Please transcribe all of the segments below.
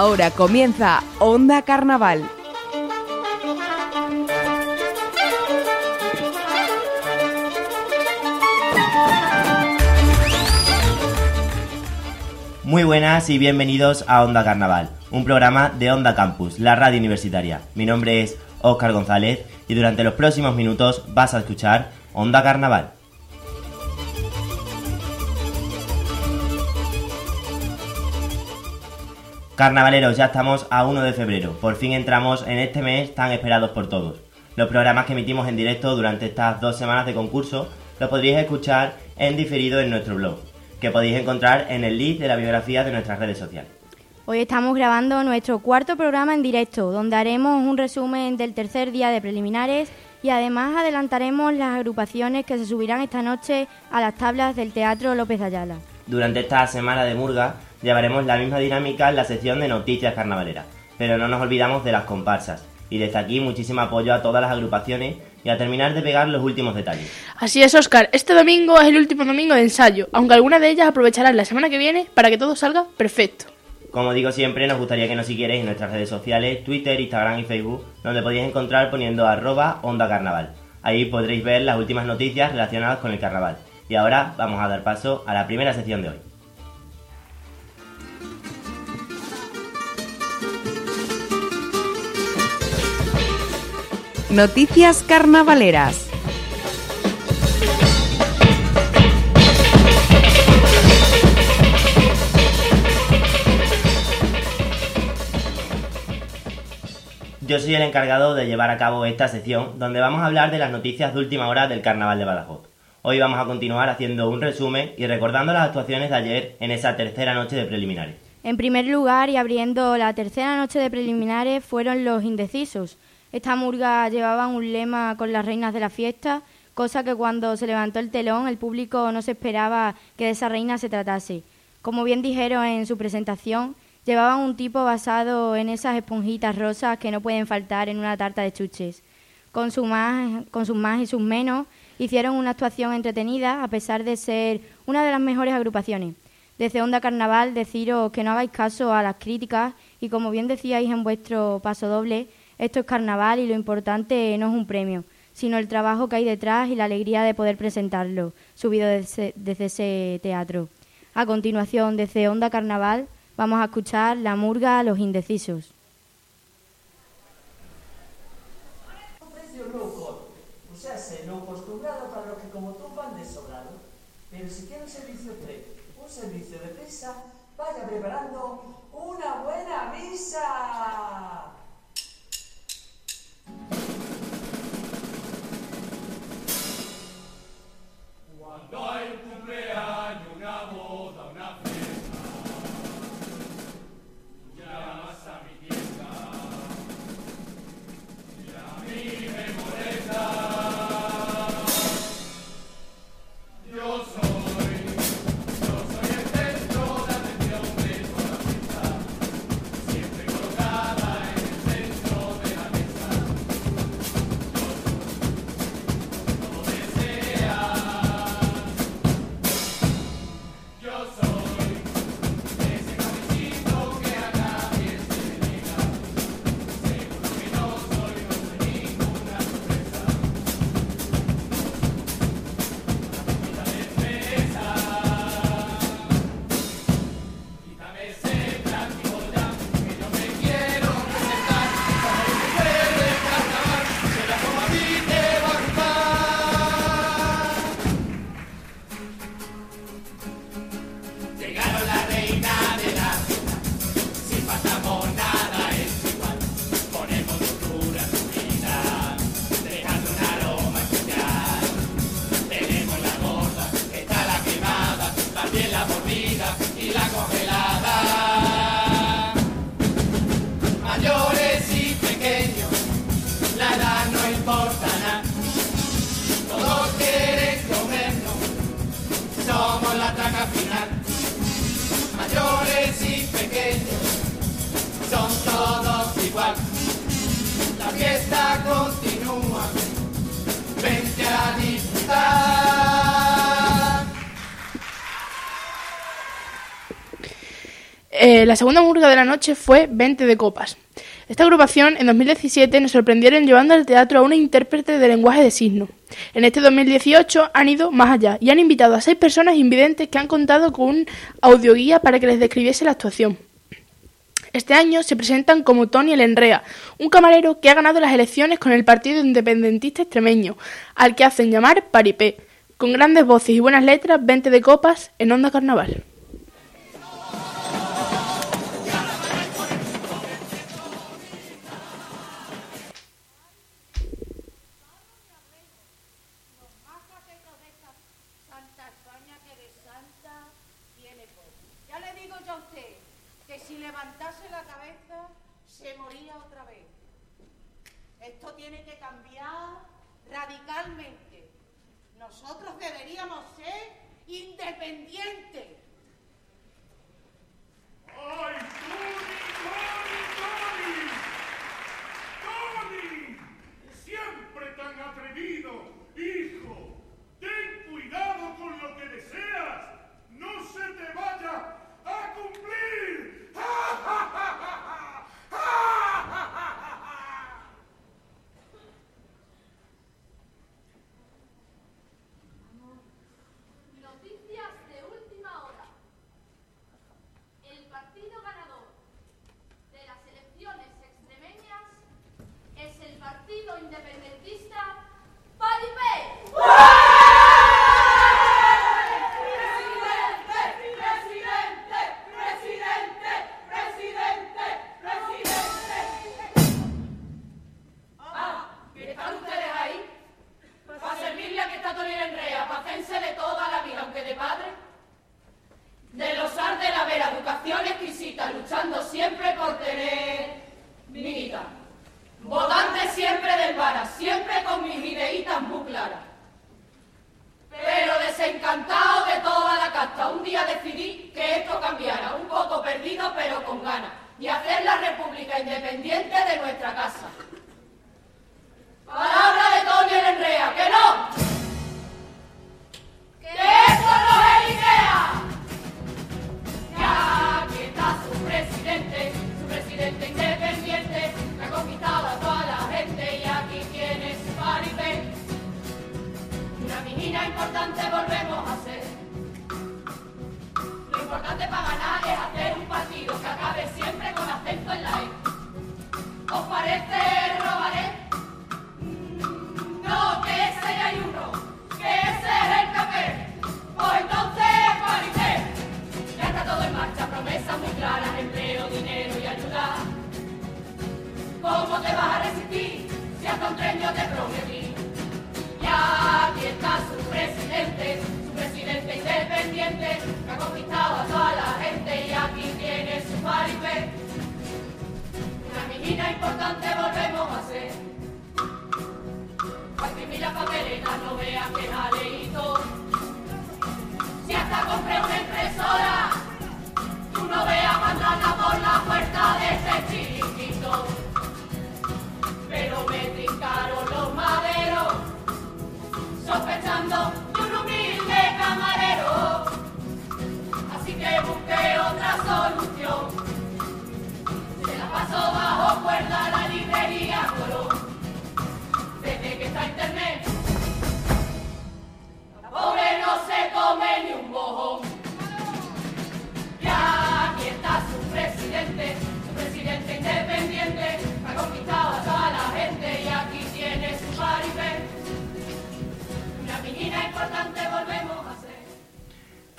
Ahora comienza Onda Carnaval. Muy buenas y bienvenidos a Onda Carnaval, un programa de Onda Campus, la radio universitaria. Mi nombre es Óscar González y durante los próximos minutos vas a escuchar Onda Carnaval. Carnavaleros, ya estamos a 1 de febrero. Por fin entramos en este mes tan esperados por todos. Los programas que emitimos en directo durante estas dos semanas de concurso los podréis escuchar en diferido en nuestro blog, que podéis encontrar en el link de la biografía de nuestras redes sociales. Hoy estamos grabando nuestro cuarto programa en directo, donde haremos un resumen del tercer día de preliminares y además adelantaremos las agrupaciones que se subirán esta noche a las tablas del Teatro López Ayala. Durante esta semana de Murga llevaremos la misma dinámica en la sección de noticias carnavaleras, pero no nos olvidamos de las comparsas. Y desde aquí muchísimo apoyo a todas las agrupaciones y a terminar de pegar los últimos detalles. Así es, Oscar. Este domingo es el último domingo de ensayo, aunque algunas de ellas aprovecharán la semana que viene para que todo salga perfecto. Como digo siempre, nos gustaría que nos siguierais en nuestras redes sociales, Twitter, Instagram y Facebook, donde podéis encontrar poniendo arroba onda carnaval. Ahí podréis ver las últimas noticias relacionadas con el carnaval. Y ahora vamos a dar paso a la primera sección de hoy. Noticias carnavaleras. Yo soy el encargado de llevar a cabo esta sección donde vamos a hablar de las noticias de última hora del Carnaval de Badajoz. Hoy vamos a continuar haciendo un resumen y recordando las actuaciones de ayer en esa tercera noche de preliminares. En primer lugar y abriendo la tercera noche de preliminares fueron los indecisos. Esta murga llevaba un lema con las reinas de la fiesta, cosa que cuando se levantó el telón el público no se esperaba que de esa reina se tratase. Como bien dijeron en su presentación, llevaban un tipo basado en esas esponjitas rosas que no pueden faltar en una tarta de chuches. Con, su más, sus más y sus menos, hicieron una actuación entretenida a pesar de ser una de las mejores agrupaciones. Desde Onda Carnaval deciros que no hagáis caso a las críticas y como bien decíais en vuestro paso doble, esto es carnaval y lo importante no es un premio, sino el trabajo que hay detrás y la alegría de poder presentarlo, subido desde, ese teatro. A continuación, desde Onda Carnaval, vamos a escuchar La Murga a los Indecisos. Eh, la segunda murga de la noche fue 20 de copas. Esta agrupación en 2017 nos sorprendieron llevando al teatro a una intérprete de lenguaje de signo. En este 2018 han ido más allá y han invitado a seis personas invidentes que han contado con un audioguía para que les describiese la actuación. Este año se presentan como Tony el Enrea, un camarero que ha ganado las elecciones con el Partido Independentista Extremeño, al que hacen llamar Paripé, con grandes voces y buenas letras, 20 de copas en Onda Carnaval. Nosotros deberíamos ser independientes. No veas que la leído. Si hasta compré una impresora, tú no veas mandarla por la puerta de este chiquito. Pero me trincaron los maderos sospechando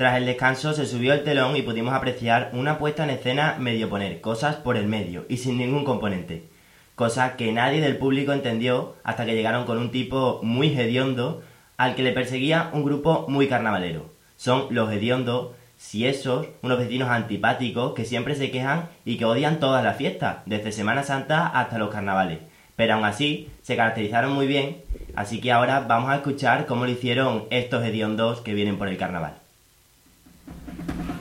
Tras el descanso se subió el telón y pudimos apreciar una puesta en escena medio poner cosas por el medio y sin ningún componente. Cosa que nadie del público entendió hasta que llegaron con un tipo muy hediondo al que le perseguía un grupo muy carnavalero. Son los hediondos, si esos, unos vecinos antipáticos que siempre se quejan y que odian todas las fiestas, desde Semana Santa hasta los carnavales. Pero aún así se caracterizaron muy bien, así que ahora vamos a escuchar cómo lo hicieron estos hediondos que vienen por el carnaval. Thank you.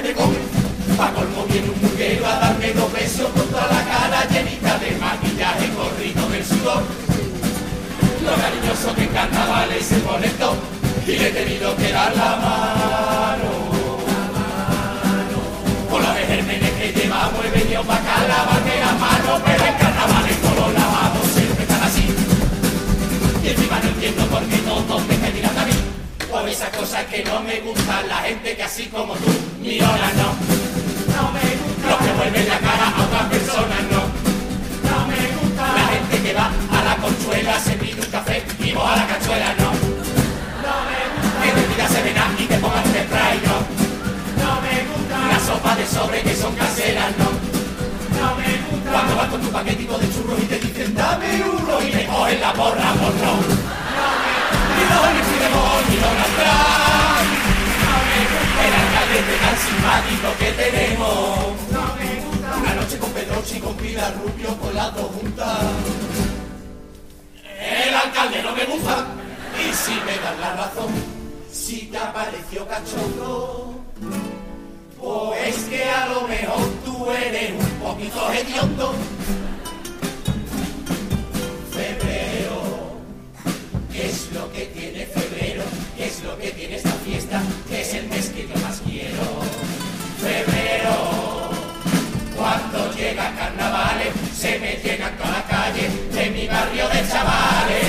Come. Pa' colmo viene un muguero a darme dos besos con toda la cara llenita de maquillaje corrido del sudor. Lo cariñoso que en carnavales se pone todo y le he tenido que dar la mano. Con la de gérmenes que llevamos he venido pa' acá lavarme la mano, pero en carnavales todos los lavados siempre están así. Y encima no entiendo por qué todos me Esas cosas que no me gustan, la gente que así como tú, mirona no. No me gusta. Los que vuelven la cara a otras personas no. No me gusta. La gente que va a la conchuela se pide un café y vos a la cachuela no. No me gusta. Que te pidas sevena y te pongan un spray no. No me gusta. La sopa de sobre que son caseras no. No me gusta. Cuando vas con tu paquetico de churros y te dicen dame uno y le cogen la porra por no. No me gusta. Ni los tenemos. Una noche con Pedroche y con Pilar Rubio con las dos. El alcalde no me gusta. Y si me das la razón, si te apareció cachondo, pues es que a lo mejor tú eres un poquito hediondo. Febrero, ¿qué es lo que tiene febrero? ¿Qué es lo que tiene llega carnavales, se me llenan toda la calle de mi barrio de chavales.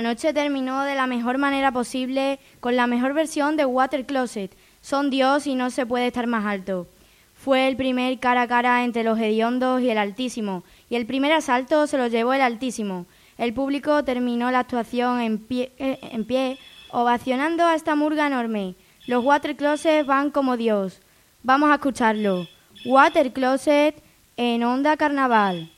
La noche terminó de la mejor manera posible con la mejor versión de Water Closet. Son Dios y no se puede estar más alto. Fue el primer cara a cara entre los hediondos y el Altísimo, y el primer asalto se lo llevó el Altísimo. El público terminó la actuación en pie, eh, ovacionando a esta murga enorme. Los Water Closet van como Dios. Vamos a escucharlo. Water Closet en Onda Carnaval.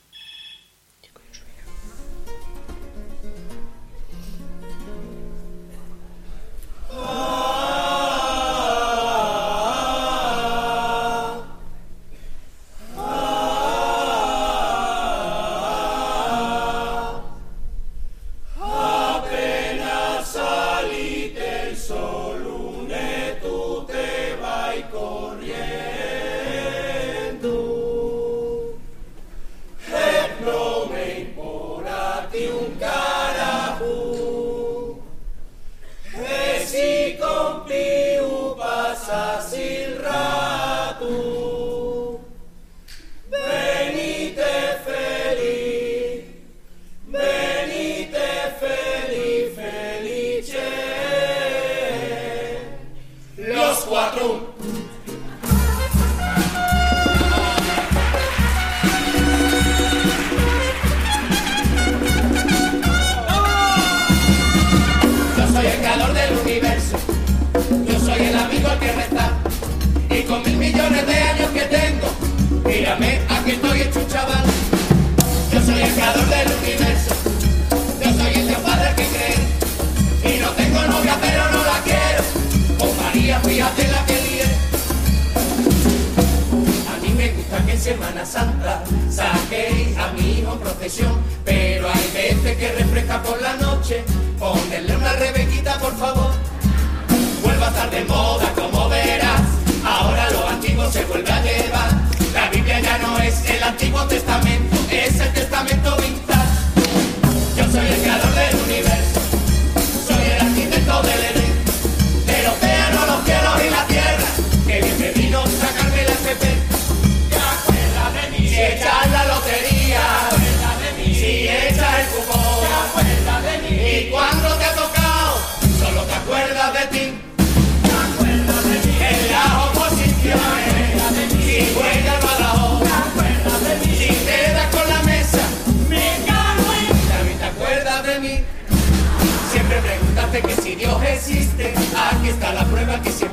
Que si Dios existe, aquí está la prueba que siempre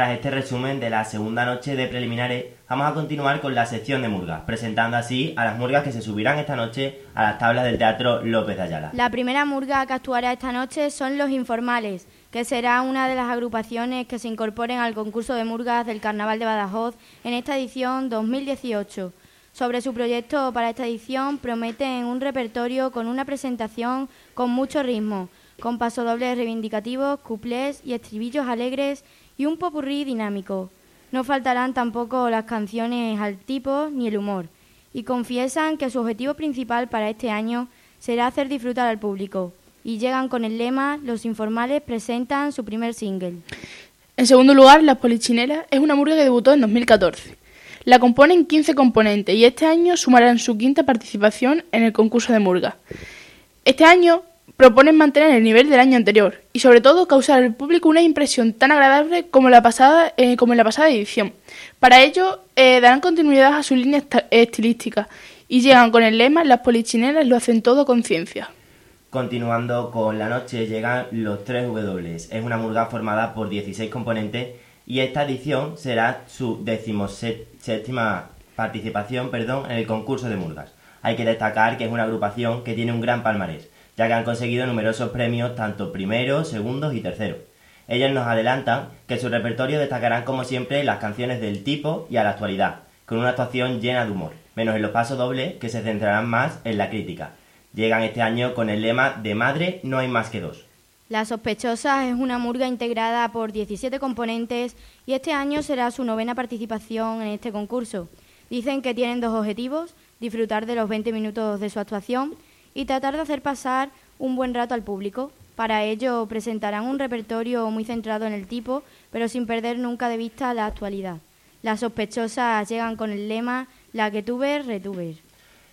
Tras este resumen de la segunda noche de preliminares, vamos a continuar con la sección de murgas, presentando así a las murgas que se subirán esta noche a las tablas del Teatro López de Ayala. La primera murga que actuará esta noche son Los Informales, que será una de las agrupaciones que se incorporen al concurso de murgas del Carnaval de Badajoz en esta edición 2018. Sobre su proyecto para esta edición prometen un repertorio con una presentación con mucho ritmo, con pasodobles reivindicativos, cuplés y estribillos alegres y un popurrí dinámico. No faltarán tampoco las canciones al tipo ni el humor, y confiesan que su objetivo principal para este año será hacer disfrutar al público, y llegan con el lema Los informales presentan su primer single. En segundo lugar, Las Polichineras es una murga que debutó en 2014. La componen 15 componentes y este año sumarán su quinta participación en el concurso de murga. Este año proponen mantener el nivel del año anterior y sobre todo causar al público una impresión tan agradable como, la pasada, eh, como en la pasada edición. Para ello eh, darán continuidad a su línea estilística y llegan con el lema Las Polichineras lo hacen todo con ciencia. Continuando con la noche llegan los 3 W. Es una murga formada por 16 componentes y esta edición será su decimoséptima participación perdón, en el concurso de murgas. Hay que destacar que es una agrupación que tiene un gran palmarés, ya que han conseguido numerosos premios tanto primeros, segundos y terceros. Ellos nos adelantan que su repertorio destacarán como siempre las canciones del tipo y a la actualidad, con una actuación llena de humor, menos en los pasos dobles que se centrarán más en la crítica. Llegan este año con el lema de madre no hay más que dos. La Sospechosa es una murga integrada por 17 componentes y este año será su novena participación en este concurso. Dicen que tienen dos objetivos, disfrutar de los 20 minutos de su actuación y tratar de hacer pasar un buen rato al público. Para ello presentarán un repertorio muy centrado en el tipo, pero sin perder nunca de vista la actualidad. Las sospechosas llegan con el lema La que tuve, retuve.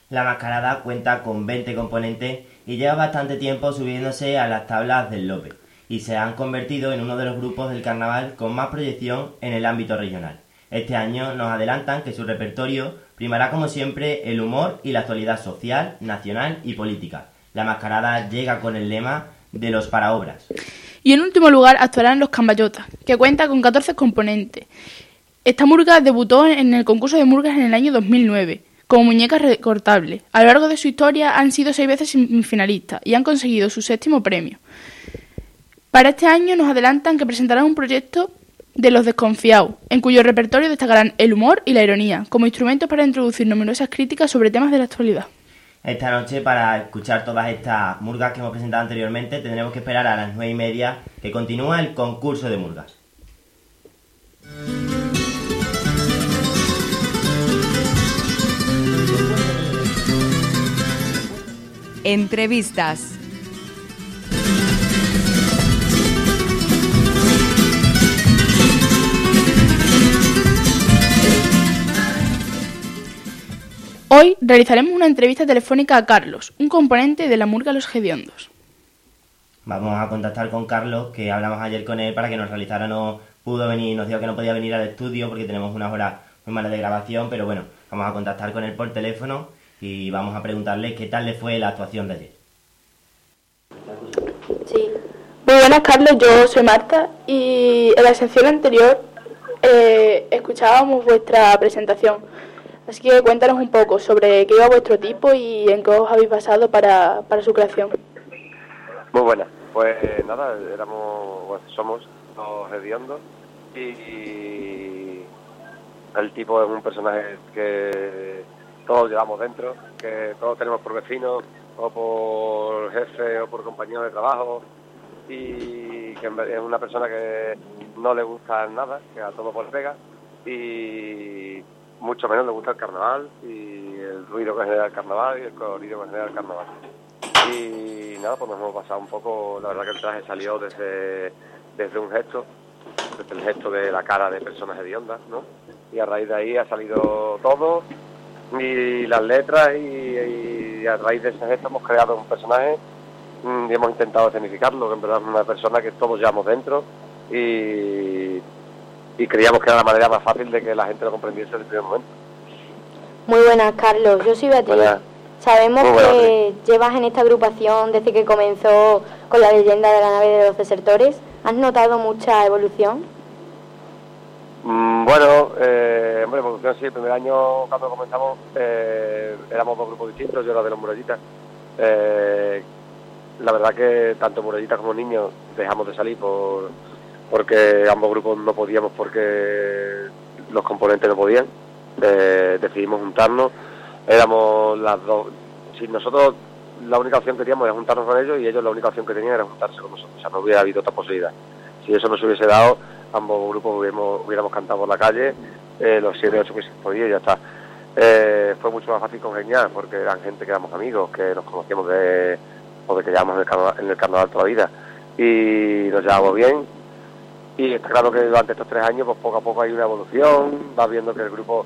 La mascarada cuenta con 20 componentes y lleva bastante tiempo subiéndose a las tablas del Lope y se han convertido en uno de los grupos del carnaval con más proyección en el ámbito regional. Este año nos adelantan que su repertorio primará como siempre el humor y la actualidad social, nacional y política. La mascarada llega con el lema de los paraobras. Y en último lugar actuarán los Cambayotas, que cuenta con 14 componentes. Esta murga debutó en el concurso de murgas en el año 2009 como muñeca recortable. A lo largo de su historia han sido seis veces finalistas y han conseguido su séptimo premio. Para este año nos adelantan que presentarán un proyecto de los desconfiados, en cuyo repertorio destacarán el humor y la ironía, como instrumentos para introducir numerosas críticas sobre temas de la actualidad. Esta noche, para escuchar todas estas murgas que hemos presentado anteriormente, tendremos que esperar a las nueve y media que continúa el concurso de murgas. Entrevistas. Hoy realizaremos una entrevista telefónica a Carlos, un componente de la murga Los Gediondos. Vamos a contactar con Carlos, que hablamos ayer con él para que nos realizara, no pudo venir, nos dijo que no podía venir al estudio porque tenemos unas horas muy malas de grabación, pero bueno, vamos a contactar con él por teléfono y vamos a preguntarle qué tal le fue la actuación de ayer. Sí. Muy buenas, Carlos. Yo soy Marta y en la sección anterior eh, escuchábamos vuestra presentación. Así que cuéntanos un poco sobre qué iba vuestro tipo y en qué os habéis basado para, para su creación. Muy buena. Pues nada, éramos, somos los hediondos y el tipo es un personaje que todos llevamos dentro, que todos tenemos por vecinos o por jefe o por compañero de trabajo y que es una persona que no le gusta nada, que a todo por pega y mucho menos le gusta el carnaval y el ruido que genera el carnaval y el colorido que genera el carnaval. Y nada, pues nos hemos pasado un poco, la verdad que el traje salió desde, desde un gesto, desde el gesto de la cara de personas hediondas, ¿no? Y a raíz de ahí ha salido todo y las letras y, y a raíz de ese gesto hemos creado un personaje mm, y hemos intentado escenificarlo, que en verdad es una persona que todos llevamos dentro y, y creíamos que era la manera más fácil de que la gente lo comprendiese desde el primer momento. Muy buenas, Carlos. Yo soy Beatriz. Buenas. Sabemos buenas, que llevas en esta agrupación desde que comenzó con la leyenda de la nave de los desertores. ¿Has notado mucha evolución? Mm, bueno, eh, hombre, evolución sí, el primer año cuando comenzamos eh, éramos dos grupos distintos, yo era de los murallitas. Eh, la verdad que tanto murallitas como niños dejamos de salir por porque ambos grupos no podíamos porque los componentes no podían. Eh, decidimos juntarnos, éramos las dos. Si nosotros la única opción que teníamos era juntarnos con ellos y ellos la única opción que tenían era juntarse con nosotros, o sea, no hubiera habido otra posibilidad. Si eso no se hubiese dado, ambos grupos hubiéramos, hubiéramos cantado por la calle eh, los siete ocho que se podía y ya está. Eh, fue mucho más fácil congeniar porque eran gente que éramos amigos, que nos conocíamos de, o de que llevamos en el, carnaval, en el carnaval toda la vida y nos llevamos bien y está claro que durante estos tres años pues poco a poco hay una evolución, vas viendo que el grupo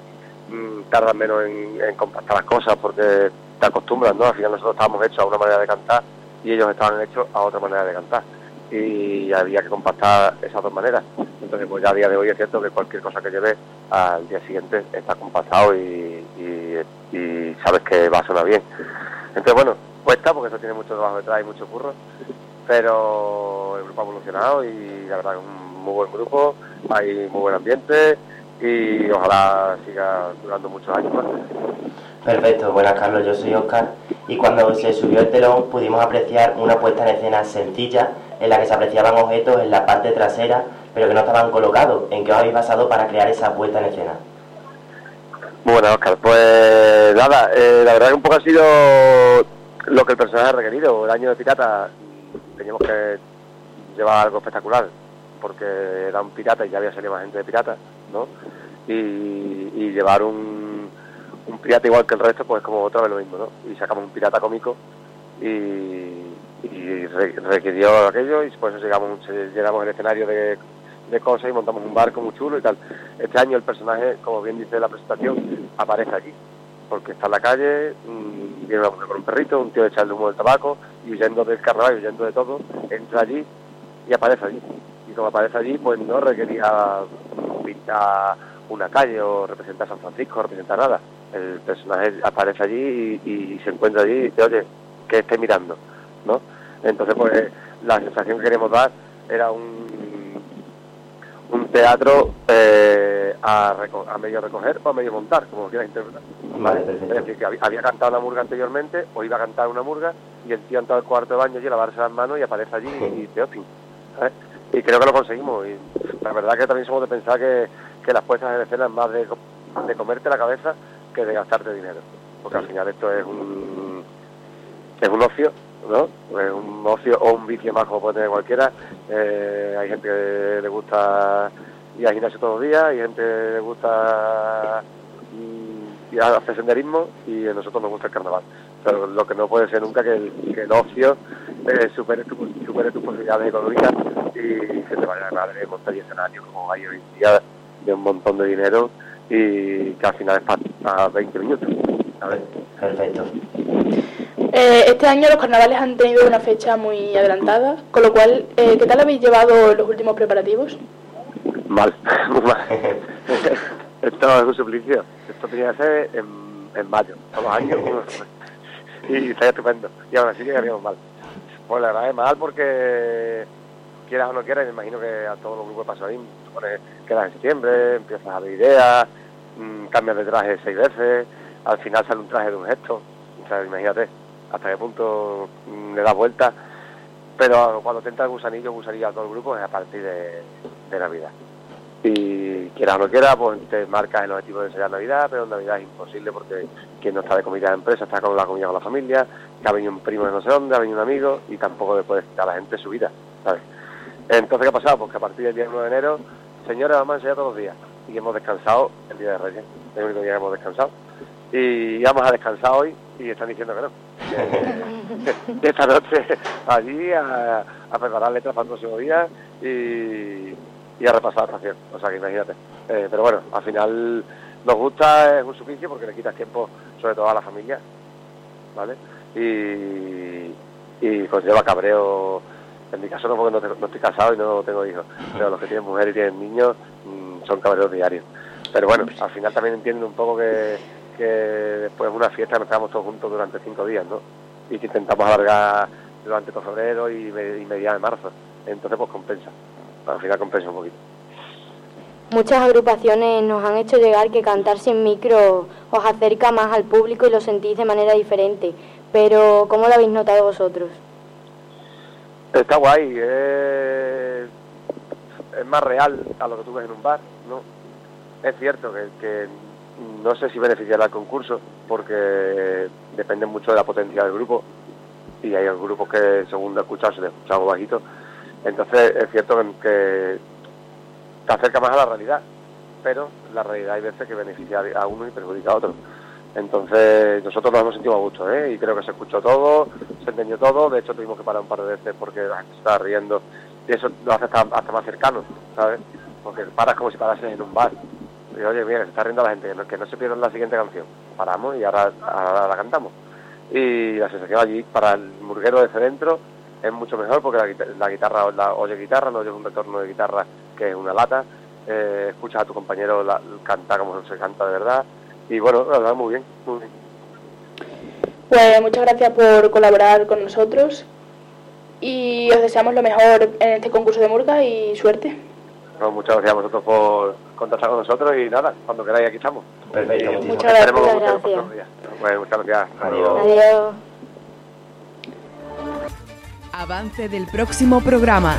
mm, tarda menos en, compactar las cosas porque te acostumbras, ¿no? Al final nosotros estábamos hechos a una manera de cantar y ellos estaban hechos a otra manera de cantar y había que compactar esas dos maneras. Entonces, pues ya a día de hoy es cierto que cualquier cosa que lleves al día siguiente está compactado y, y- y sabes que va a sonar bien. Entonces, bueno, cuesta porque eso tiene mucho trabajo detrás y mucho curro, pero el grupo ha evolucionado y la verdad es un muy buen grupo, hay muy buen ambiente y ojalá siga durando muchos años más. Perfecto, buenas Carlos, yo soy Oscar y cuando se subió el telón pudimos apreciar una puesta en escena sencilla en la que se apreciaban objetos en la parte trasera pero que no estaban colocados. ¿En qué os habéis basado para crear esa puesta en escena? Bueno, Oscar, pues nada, eh, la verdad que un poco ha sido lo que el personaje ha requerido. El año de pirata teníamos que llevar algo espectacular, porque era un pirata y ya había salido más gente de pirata, ¿no? Y, llevar un, pirata igual que el resto, pues como otra vez lo mismo, ¿no? Y sacamos un pirata cómico y, y re- requirió aquello y por eso llegamos, llegamos al escenario de, cosas y montamos un barco muy chulo y tal. Este año el personaje, como bien dice la presentación, aparece allí, porque está en la calle, mm, viene una mujer con un perrito, un tío echarle humo del tabaco y huyendo del carnaval, huyendo de todo, entra allí y aparece allí. Y como aparece allí, pues no requería pintar una calle o representar San Francisco o representar nada. El personaje aparece allí y, y se encuentra allí y dice, oye, que esté mirando, ¿no? Entonces, pues la sensación que queremos dar era un, un teatro eh, a, reco- a medio recoger o a medio montar, como quieras interpretar. ¿vale? Es decir, que había, había cantado una murga anteriormente o iba a cantar una murga y el tío ha entrado al cuarto de baño y lavarse las manos y aparece allí y dice, ¿sabes? Y creo que lo conseguimos. Y la verdad que también somos de pensar que, que las puestas en escena es más de, de comerte la cabeza que de gastarte dinero. Porque al final esto es un, es un ocio, ¿no? Es un ocio o un vicio más como puede tener cualquiera. Eh, hay gente que le gusta ir al gimnasio todos los días, hay gente que le gusta a hacer senderismo y a nosotros nos gusta el carnaval. Pero lo que no puede ser nunca que el, que el ocio eh, supere, tu, supere tus posibilidades económicas y que te vaya a madre montar y escenarios como hay hoy en día de un montón de dinero y que al final es para 20 minutos. ¿sabes? Perfecto. Eh, este año los carnavales han tenido una fecha muy adelantada, con lo cual, eh, ¿qué tal habéis llevado los últimos preparativos? Mal, muy mal. Esto es un suplicio. Esto tenía que ser en, en mayo, todos los años. y estaría estupendo. Y aún así llegaríamos mal. Pues la verdad es mal porque quieras o no quieras, me imagino que a todos los grupos. Te pones, quedas en septiembre, empiezas a ver ideas, mm, cambias de traje seis veces, al final sale un traje de un gesto. O sea, imagínate hasta qué punto mm, le das vuelta. Pero cuando te entra el gusanillo, gusanillo a todo el grupo es a partir de, de Navidad. Y quieras o no quieras, pues te marcas el objetivo de enseñar Navidad, pero en Navidad es imposible porque quien no está de comida de empresa está con la comida con la familia, que ha venido un primo de no sé dónde, ha venido un amigo y tampoco le puedes quitar a la gente su vida, ¿sabes? Entonces, ¿qué ha pasado? Pues que a partir del día 1 de enero, señores, vamos a enseñar todos los días. y hemos descansado el día de Reyes, el único día que hemos descansado. Y íbamos a descansar hoy y están diciendo que no. Esta noche allí a preparar letras para el próximo día y, y a repasar la estación. O sea que imagínate. Eh, pero bueno, al final nos gusta, es un suplicio porque le quitas tiempo sobre todo a la familia, ¿vale? Y, y conlleva cabreo. En mi caso no porque no, tengo- no estoy casado y no tengo hijos, pero los que tienen mujer y tienen niños mm, son cabreos diarios. Pero bueno, al final también entienden un poco que, después de una fiesta nos quedamos todos juntos durante cinco días, ¿no? Y que intentamos alargar durante todo febrero y, y mediados de marzo. Entonces pues compensa, al final compensa un poquito. Muchas agrupaciones nos han hecho llegar que cantar sin micro os acerca más al público y lo sentís de manera diferente. Pero, ¿cómo lo habéis notado vosotros? Está guay, es, es más real a lo que tú ves en un bar, ¿no? Es cierto que, que no sé si beneficiará al concurso porque depende mucho de la potencia del grupo y hay grupos que según he escuchado se les escuchamos bajito. Entonces es cierto que, te acerca más a la realidad, pero la realidad hay veces que beneficia a uno y perjudica a otro. Entonces nosotros nos hemos sentido a gusto, ¿eh? Y creo que se escuchó todo, se entendió todo, de hecho tuvimos que parar un par de veces porque la gente estaba riendo y eso lo hace hasta, hasta más cercano, ¿sabes? Porque paras como si parases en un bar. Y oye, mira, se está riendo la gente, que no, que no se pierdan la siguiente canción. Paramos y ahora, ahora la cantamos. Y la sensación allí para el murguero de dentro es mucho mejor porque la, la guitarra la oye guitarra, no oyes un retorno de guitarra que es una lata, eh, escuchas a tu compañero la, cantar como se canta de verdad. Y bueno, la verdad, muy bien, muy bien. Pues muchas gracias por colaborar con nosotros y os deseamos lo mejor en este concurso de Murga y suerte. Bueno, muchas gracias a vosotros por contactar con nosotros y nada, cuando queráis aquí estamos. Perfecto, esperemos gracias. muchos Gracias. Bueno, muchas gracias. Adiós. Adiós. Avance del próximo programa.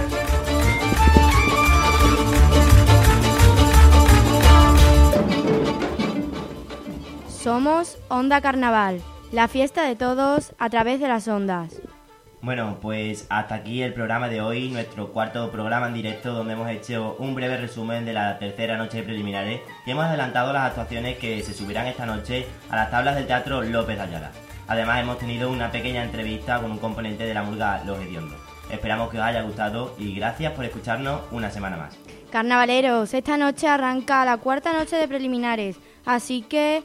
Somos Onda Carnaval, la fiesta de todos a través de las ondas. Bueno, pues hasta aquí el programa de hoy, nuestro cuarto programa en directo donde hemos hecho un breve resumen de la tercera noche de preliminares y hemos adelantado las actuaciones que se subirán esta noche a las tablas del Teatro López Ayala. Además hemos tenido una pequeña entrevista con un componente de la murga Los Hediondos. Esperamos que os haya gustado y gracias por escucharnos una semana más. Carnavaleros, esta noche arranca la cuarta noche de preliminares, así que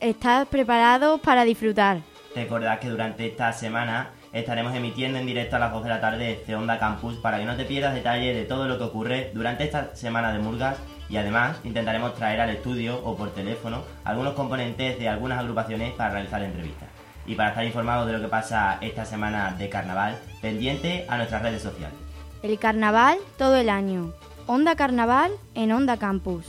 estad preparados para disfrutar. Recordad que durante esta semana estaremos emitiendo en directo a las 2 de la tarde de Onda Campus para que no te pierdas detalles de todo lo que ocurre durante esta semana de Murgas y además intentaremos traer al estudio o por teléfono algunos componentes de algunas agrupaciones para realizar entrevistas. Y para estar informado de lo que pasa esta semana de carnaval, pendiente a nuestras redes sociales. El carnaval todo el año. Onda Carnaval en Onda Campus.